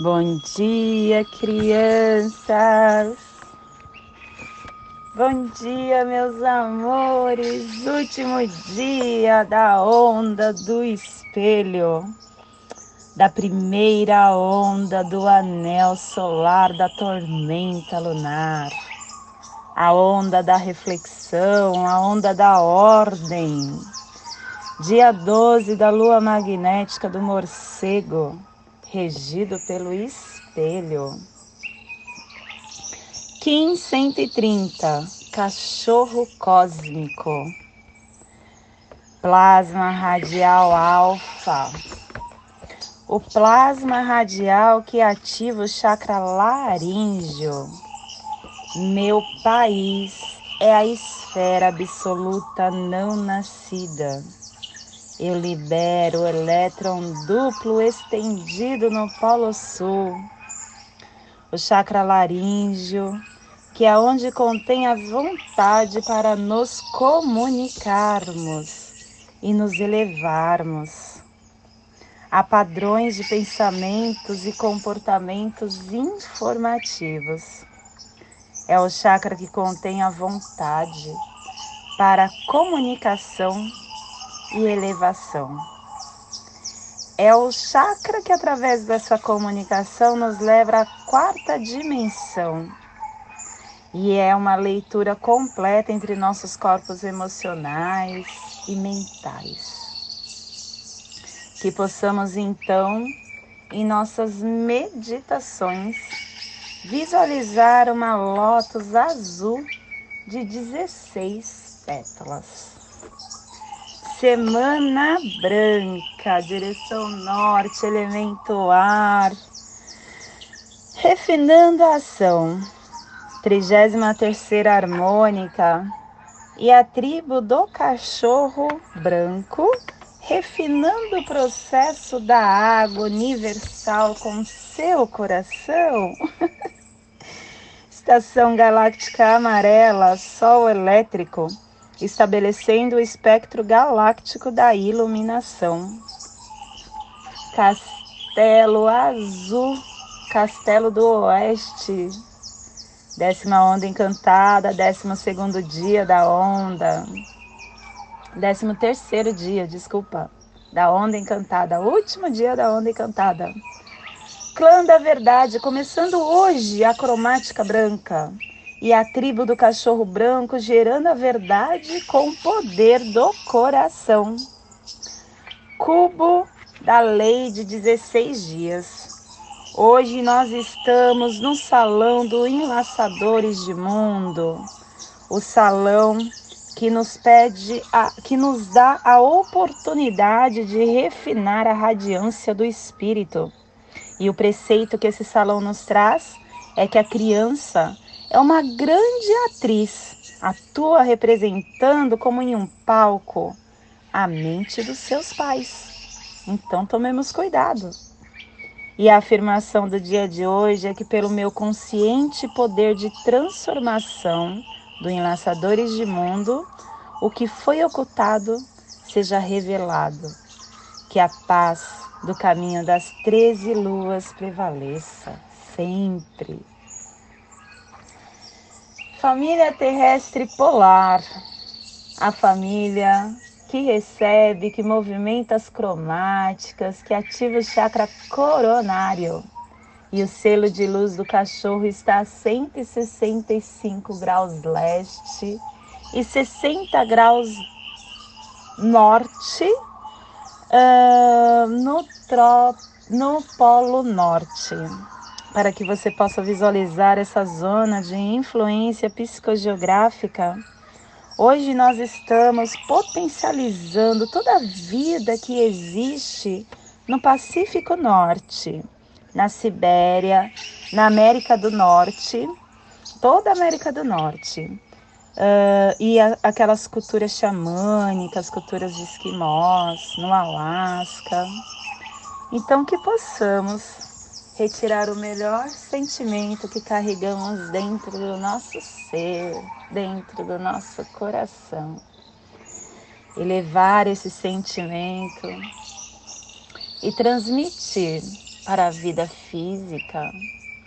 Bom dia, crianças. Bom dia, meus amores. Último dia da onda do espelho, da primeira onda do anel solar da tormenta lunar, a onda da reflexão, a onda da ordem. Dia 12 da lua magnética do morcego regido pelo espelho. Kim 130, cachorro cósmico. Plasma radial alfa. O plasma radial que ativa o chakra laríngeo. Meu país é a esfera absoluta não nascida eu libero o elétron duplo estendido no Polo Sul, o chakra laríngeo, que é onde contém a vontade para nos comunicarmos e nos elevarmos a padrões de pensamentos e comportamentos informativos. É o chakra que contém a vontade para a comunicação e elevação. É o chakra que, através dessa comunicação, nos leva à quarta dimensão. E é uma leitura completa entre nossos corpos emocionais e mentais. Que possamos então, em nossas meditações, visualizar uma lótus azul de 16 pétalas. Semana branca, direção norte, elemento ar. Refinando a ação. 33 harmônica. E a tribo do cachorro branco, refinando o processo da água universal com seu coração. Estação galáctica amarela, sol elétrico estabelecendo o espectro galáctico da iluminação. Castelo Azul, Castelo do Oeste, décima onda encantada, décimo segundo dia da onda, décimo terceiro dia, desculpa, da onda encantada, último dia da onda encantada. Clã da Verdade, começando hoje a cromática branca e a tribo do cachorro branco gerando a verdade com o poder do coração. Cubo da lei de 16 dias. Hoje nós estamos no salão do Enlaçadores de Mundo, o salão que nos pede, a, que nos dá a oportunidade de refinar a radiância do espírito. E o preceito que esse salão nos traz é que a criança é uma grande atriz, atua representando como em um palco a mente dos seus pais. Então tomemos cuidado. E a afirmação do dia de hoje é que, pelo meu consciente poder de transformação do Enlaçadores de Mundo, o que foi ocultado seja revelado. Que a paz do caminho das treze luas prevaleça sempre. Família terrestre polar, a família que recebe, que movimenta as cromáticas, que ativa o chakra coronário. E o selo de luz do cachorro está a 165 graus leste e 60 graus norte uh, no, tro, no polo norte para que você possa visualizar essa zona de influência psicogeográfica. Hoje nós estamos potencializando toda a vida que existe no Pacífico Norte, na Sibéria, na América do Norte, toda a América do Norte. Uh, e a, aquelas culturas xamânicas, culturas de esquimós, no Alasca. Então, que possamos retirar o melhor sentimento que carregamos dentro do nosso ser, dentro do nosso coração. E levar esse sentimento e transmitir para a vida física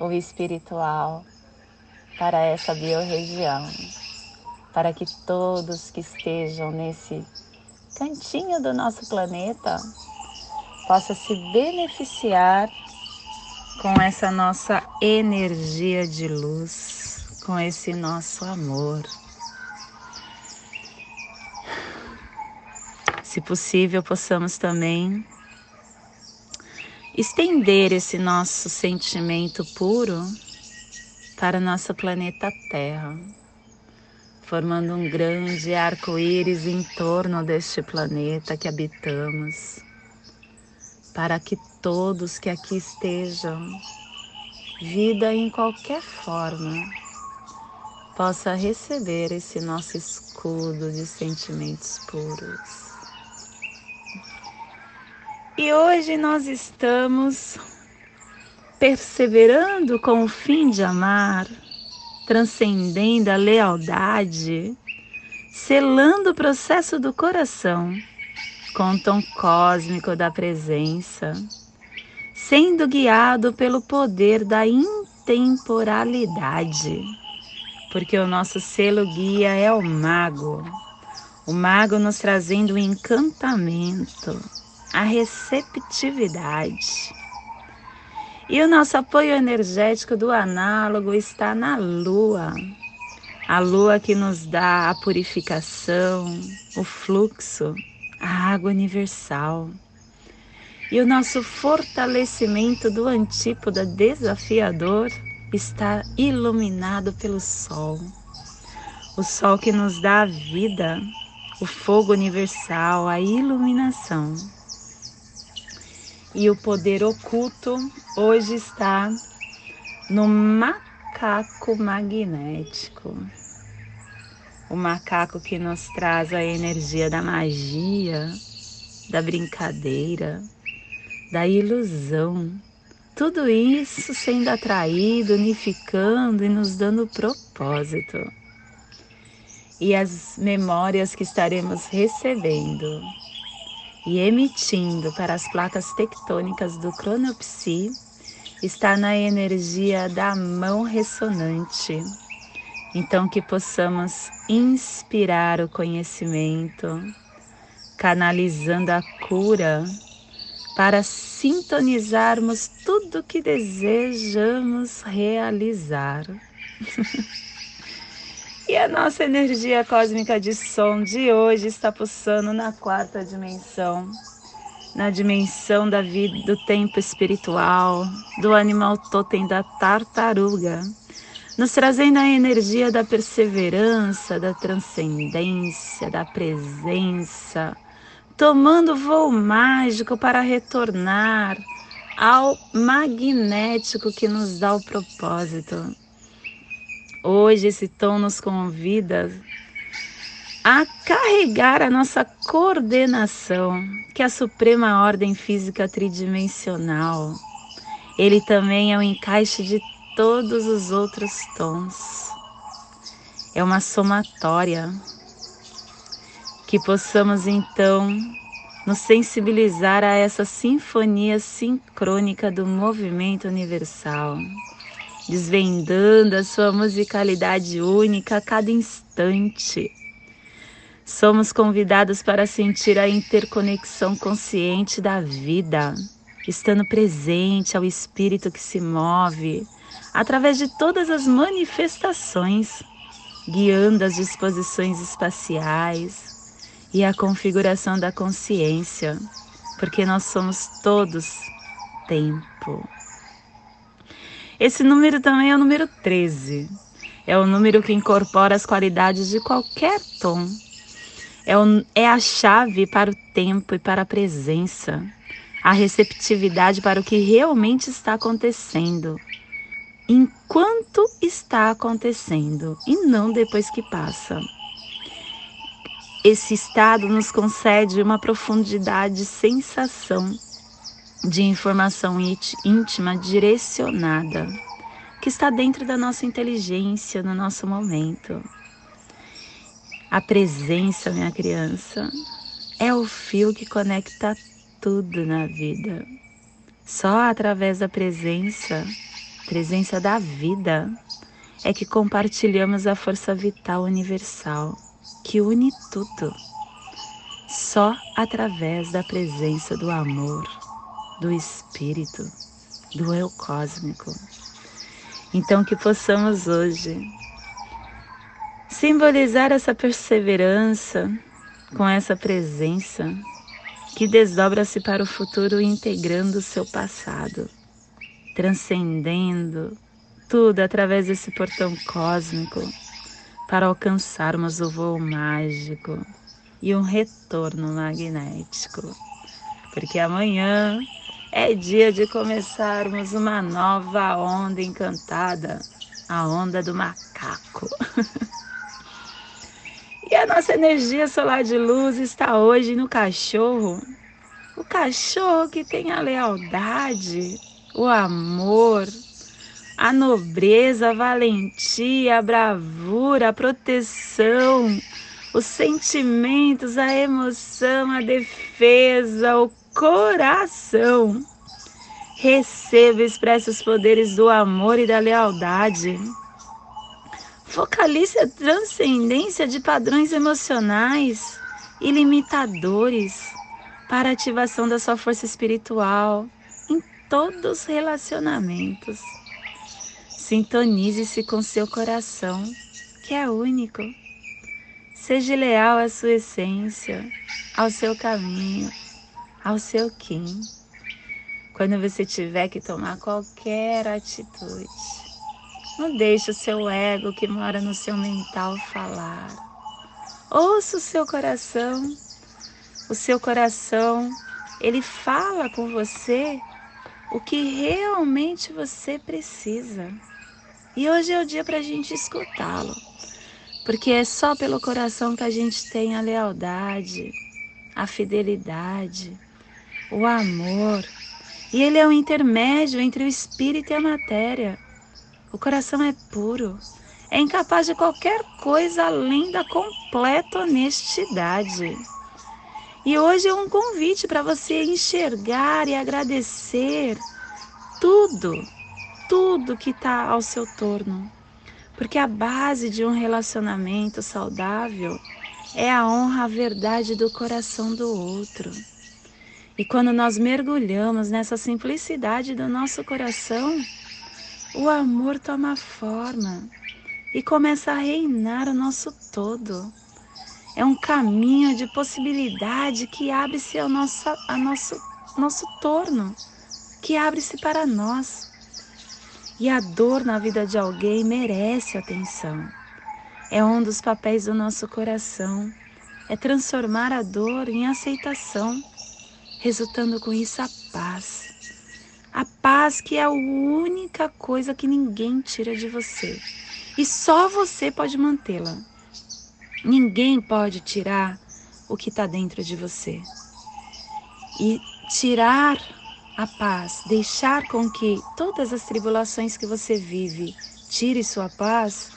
ou espiritual, para essa biorregião, para que todos que estejam nesse cantinho do nosso planeta possam se beneficiar com essa nossa energia de luz, com esse nosso amor. Se possível, possamos também estender esse nosso sentimento puro para nosso planeta Terra, formando um grande arco-íris em torno deste planeta que habitamos, para que todos que aqui estejam, vida em qualquer forma, possa receber esse nosso escudo de sentimentos puros. E hoje nós estamos perseverando com o fim de amar, transcendendo a lealdade, selando o processo do coração com o tom cósmico da presença, sendo guiado pelo poder da intemporalidade, porque o nosso selo guia é o mago, o mago nos trazendo o encantamento a receptividade. E o nosso apoio energético do análogo está na lua. A lua que nos dá a purificação, o fluxo, a água universal. E o nosso fortalecimento do antípoda desafiador está iluminado pelo sol. O sol que nos dá a vida, o fogo universal, a iluminação. E o poder oculto hoje está no macaco magnético. O macaco que nos traz a energia da magia, da brincadeira, da ilusão. Tudo isso sendo atraído, unificando e nos dando propósito. E as memórias que estaremos recebendo e emitindo para as placas tectônicas do cronopsi está na energia da mão ressonante. Então, que possamos inspirar o conhecimento, canalizando a cura para sintonizarmos tudo que desejamos realizar. E a nossa energia cósmica de som de hoje está pulsando na quarta dimensão, na dimensão da vida, do tempo espiritual, do animal totem da tartaruga, nos trazendo a energia da perseverança, da transcendência, da presença, tomando voo mágico para retornar ao magnético que nos dá o propósito Hoje esse tom nos convida a carregar a nossa coordenação, que é a suprema ordem física tridimensional. Ele também é o encaixe de todos os outros tons. É uma somatória que possamos então nos sensibilizar a essa sinfonia sincrônica do movimento universal desvendando a sua musicalidade única a cada instante. Somos convidados para sentir a interconexão consciente da vida, estando presente ao espírito que se move através de todas as manifestações, guiando as disposições espaciais e a configuração da consciência, porque nós somos todos tempo. Esse número também é o número 13. É o número que incorpora as qualidades de qualquer tom. É, o, é a chave para o tempo e para a presença, a receptividade para o que realmente está acontecendo, enquanto está acontecendo e não depois que passa. Esse estado nos concede uma profundidade de sensação de informação íntima direcionada, que está dentro da nossa inteligência no nosso momento. A presença, minha criança, é o fio que conecta tudo na vida. Só através da presença, presença da vida, é que compartilhamos a força vital universal que une tudo. Só através da presença do amor, do espírito, do eu cósmico. Então, que possamos hoje simbolizar essa perseverança com essa presença que desdobra-se para o futuro integrando o seu passado, transcendendo tudo através desse portão cósmico para alcançarmos o voo mágico e um retorno magnético. Porque amanhã é dia de começarmos uma nova onda encantada, a onda do macaco. e a nossa energia solar de luz está hoje no cachorro. O cachorro que tem a lealdade, o amor, a nobreza, a valentia, a bravura, a proteção, os sentimentos, a emoção, a defesa, o coração. Receba e expresse os poderes do amor e da lealdade. Focalize a transcendência de padrões emocionais ilimitadores para a ativação da sua força espiritual em todos os relacionamentos. Sintonize-se com seu coração, que é único. Seja leal à sua essência, ao seu caminho, ao seu Kim. Quando você tiver que tomar qualquer atitude, não deixe o seu ego que mora no seu mental falar. Ouça o seu coração. O seu coração, ele fala com você o que realmente você precisa. E hoje é o dia para a gente escutá-lo, porque é só pelo coração que a gente tem a lealdade, a fidelidade, o amor. E ele é o intermédio entre o espírito e a matéria. O coração é puro, é incapaz de qualquer coisa além da completa honestidade. E hoje é um convite para você enxergar e agradecer tudo tudo que está ao seu torno. Porque a base de um relacionamento saudável é a honra à verdade do coração do outro. E quando nós mergulhamos nessa simplicidade do nosso coração, o amor toma forma e começa a reinar o nosso todo. É um caminho de possibilidade que abre-se ao nosso, ao nosso, nosso torno, que abre-se para nós. E a dor na vida de alguém merece atenção. É um dos papéis do nosso coração. É transformar a dor em aceitação, resultando com isso a paz. A paz que é a única coisa que ninguém tira de você. E só você pode mantê-la. Ninguém pode tirar o que está dentro de você. E tirar a paz, deixar com que todas as tribulações que você vive tire sua paz,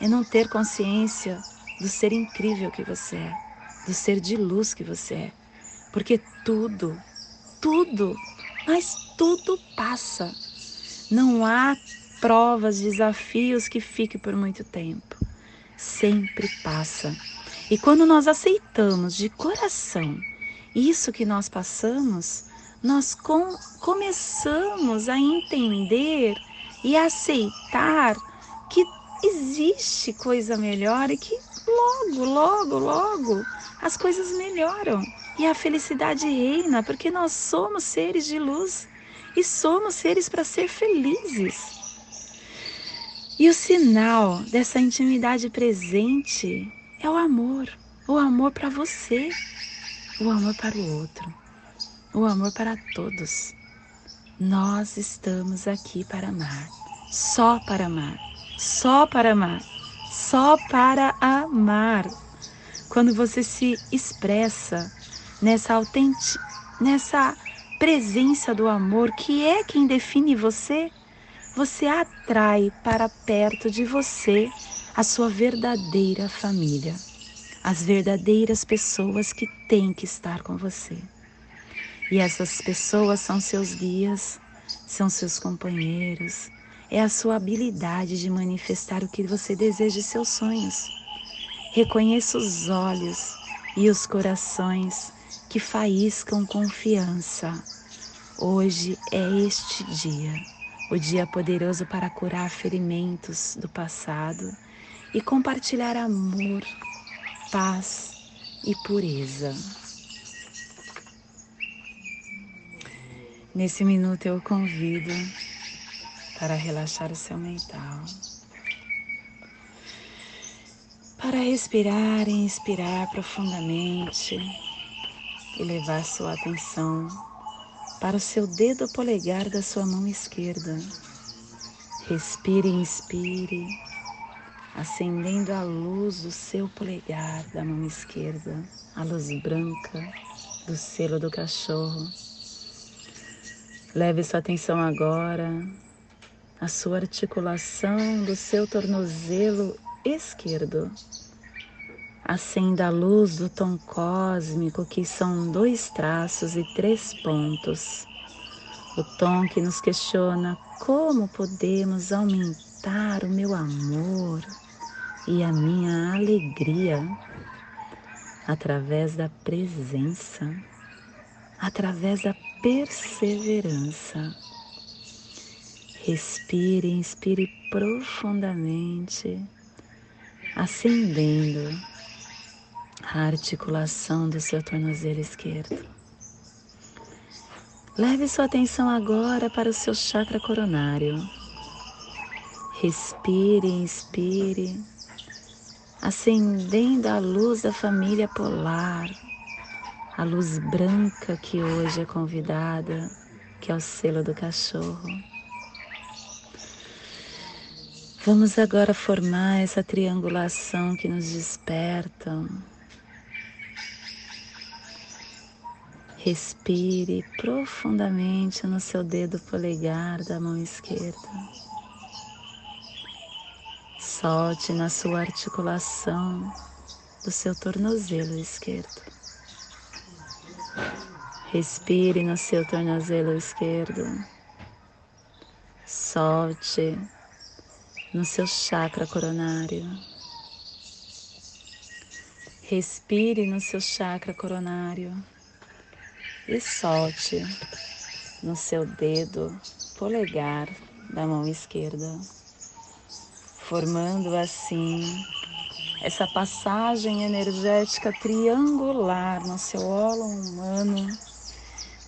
é não ter consciência do ser incrível que você é, do ser de luz que você é. Porque tudo, tudo, mas tudo passa. Não há provas, desafios que fiquem por muito tempo. Sempre passa. E quando nós aceitamos de coração isso que nós passamos, nós com, começamos a entender e aceitar que existe coisa melhor e que logo, logo, logo as coisas melhoram e a felicidade reina, porque nós somos seres de luz e somos seres para ser felizes. E o sinal dessa intimidade presente é o amor, o amor para você, o amor para o outro o amor para todos. Nós estamos aqui para amar, só para amar, só para amar, só para amar. Quando você se expressa nessa autêntica, nessa presença do amor, que é quem define você, você atrai para perto de você a sua verdadeira família, as verdadeiras pessoas que têm que estar com você. E essas pessoas são seus guias, são seus companheiros, é a sua habilidade de manifestar o que você deseja e seus sonhos. Reconheça os olhos e os corações que faíscam confiança. Hoje é este dia, o dia poderoso para curar ferimentos do passado e compartilhar amor, paz e pureza. Nesse minuto eu convido para relaxar o seu mental, para respirar e inspirar profundamente e levar sua atenção para o seu dedo polegar da sua mão esquerda. Respire e inspire, acendendo a luz do seu polegar da mão esquerda, a luz branca do selo do cachorro. Leve sua atenção agora a sua articulação do seu tornozelo esquerdo. Acenda a luz do tom cósmico, que são dois traços e três pontos. O tom que nos questiona como podemos aumentar o meu amor e a minha alegria através da presença, através da perseverança Respire, inspire profundamente, acendendo a articulação do seu tornozelo esquerdo. Leve sua atenção agora para o seu chakra coronário. Respire, inspire, acendendo a luz da família polar, a luz branca que hoje é convidada, que é o selo do cachorro. Vamos agora formar essa triangulação que nos desperta. Respire profundamente no seu dedo polegar da mão esquerda. Solte na sua articulação do seu tornozelo esquerdo. Respire no seu tornozelo esquerdo. Solte no seu chakra coronário. Respire no seu chakra coronário e solte no seu dedo polegar da mão esquerda, formando assim essa passagem energética triangular no seu olo humano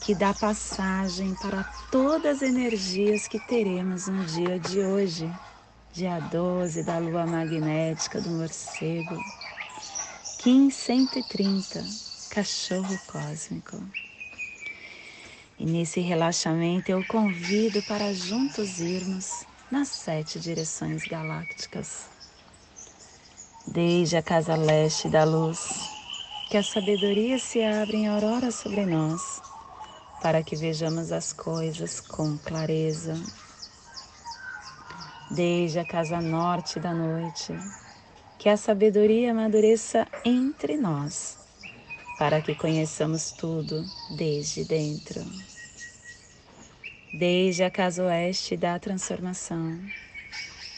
que dá passagem para todas as energias que teremos no dia de hoje dia 12 da lua magnética do morcego, Kim 130, cachorro cósmico. E nesse relaxamento eu convido para juntos irmos nas sete direções galácticas. Desde a casa leste da luz, que a sabedoria se abre em aurora sobre nós, para que vejamos as coisas com clareza desde a casa norte da noite, que a sabedoria amadureça entre nós, para que conheçamos tudo desde dentro. Desde a casa oeste da transformação,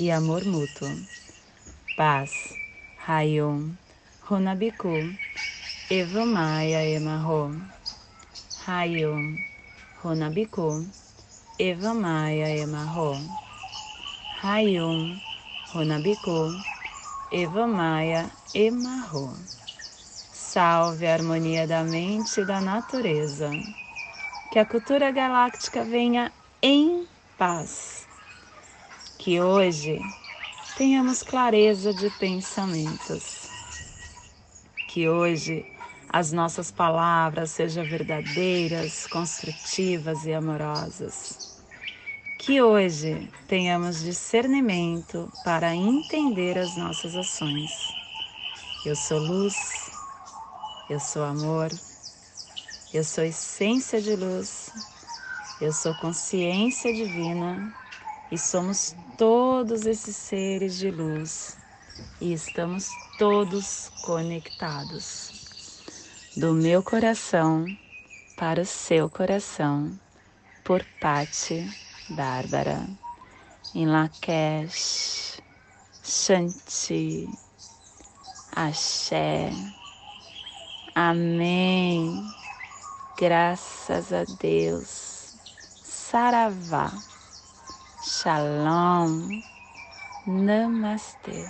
e amor mútuo. Paz, Rayon, Runabiku, Eva Maia Emarro. Hayum, Runabiku, Eva Maia Emarro. Hayum, Runabiku, Eva Maia Emarro. Salve a harmonia da mente e da natureza. Que a cultura galáctica venha em paz. Que hoje tenhamos clareza de pensamentos. Que hoje as nossas palavras sejam verdadeiras, construtivas e amorosas. Que hoje tenhamos discernimento para entender as nossas ações. Eu sou luz, eu sou amor, eu sou essência de luz, eu sou consciência divina e somos todos esses seres de luz. E estamos todos conectados. Do meu coração para o seu coração, por Patti Bárbara, em Lakesh, Shanti, Axé, Amém, graças a Deus, Saravá, Shalom, Namastê.